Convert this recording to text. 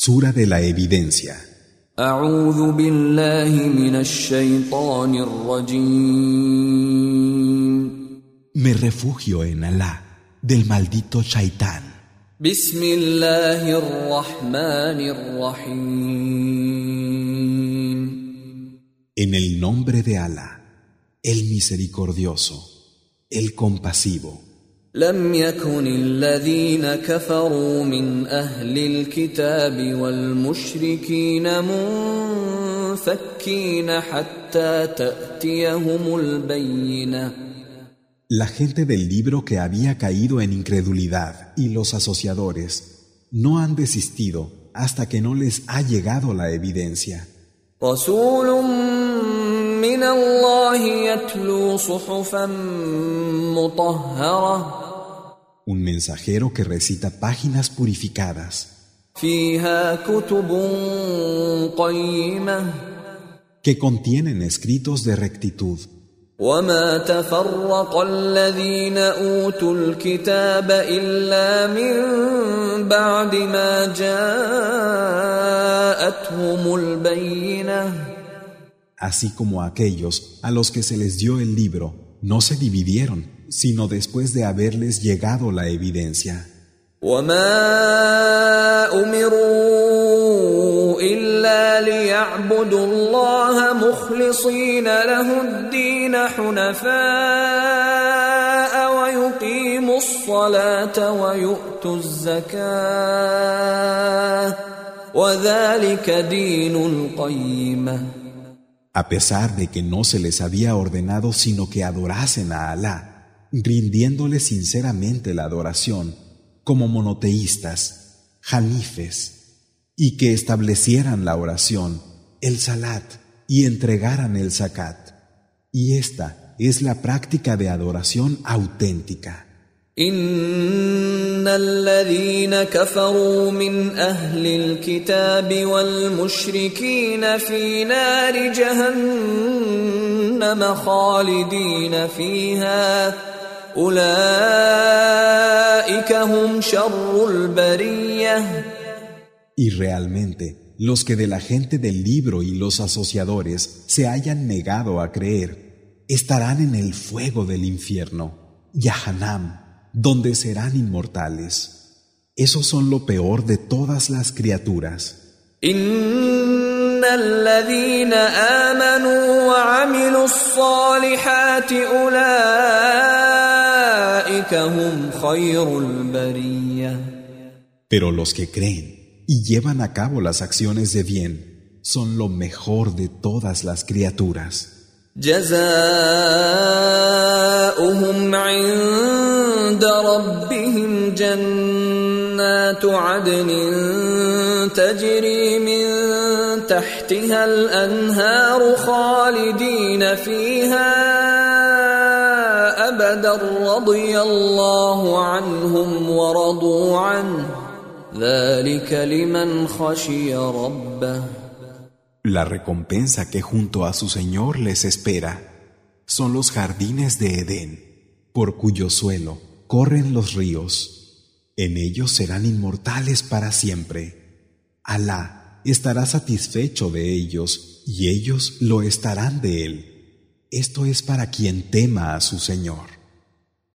Sura de la Evidencia. Me refugio en Alá del maldito Shaitán. En el nombre de Alá, el misericordioso, el compasivo. لم يكن الذين كفروا من أهل الكتاب والمشركين منفكين حتى تأتيهم البينة La gente del libro que había caído en incredulidad y los asociadores no han desistido hasta que no les ha llegado la evidencia. من الله يتلو صحفا مطهرة. Un mensajero que recita páginas purificadas. فيها كتب قيمة. Que contienen escritos de rectitud. وما تفرق الذين اوتوا الكتاب الا من بعد ما جاءتهم البينه. Así como aquellos a los que se les dio el libro no se dividieron, sino después de haberles llegado la evidencia. A pesar de que no se les había ordenado sino que adorasen a Alá, rindiéndole sinceramente la adoración, como monoteístas, janifes, y que establecieran la oración, el salat, y entregaran el zakat. Y esta es la práctica de adoración auténtica. ان الذين كفروا من اهل الكتاب والمشركين في نار جهنم خالدين فيها اولئك هم شر البريه Y realmente, los que de la gente del libro y los asociadores se hayan negado a creer, estarán en el fuego del infierno, Yahanam, donde serán inmortales. Esos son lo peor de todas las criaturas. ان الذين امنوا وعملوا الصالحات اولئك هم خير البريه Pero los que creen y llevan a cabo las acciones de bien son lo mejor de todas las criaturas. جزاؤهم عند ربهم جنات عدن تجري من تحتها الأنهار خالدين فيها أبدا رضي الله عنهم ورضوا عنه. ذلك لمن خشي ربه. La recompensa que junto a su Señor les espera son los jardines de Edén, por cuyo suelo corren los ríos. En ellos serán inmortales para siempre. Alá estará satisfecho de ellos y ellos lo estarán de él. Esto es para quien tema a su Señor.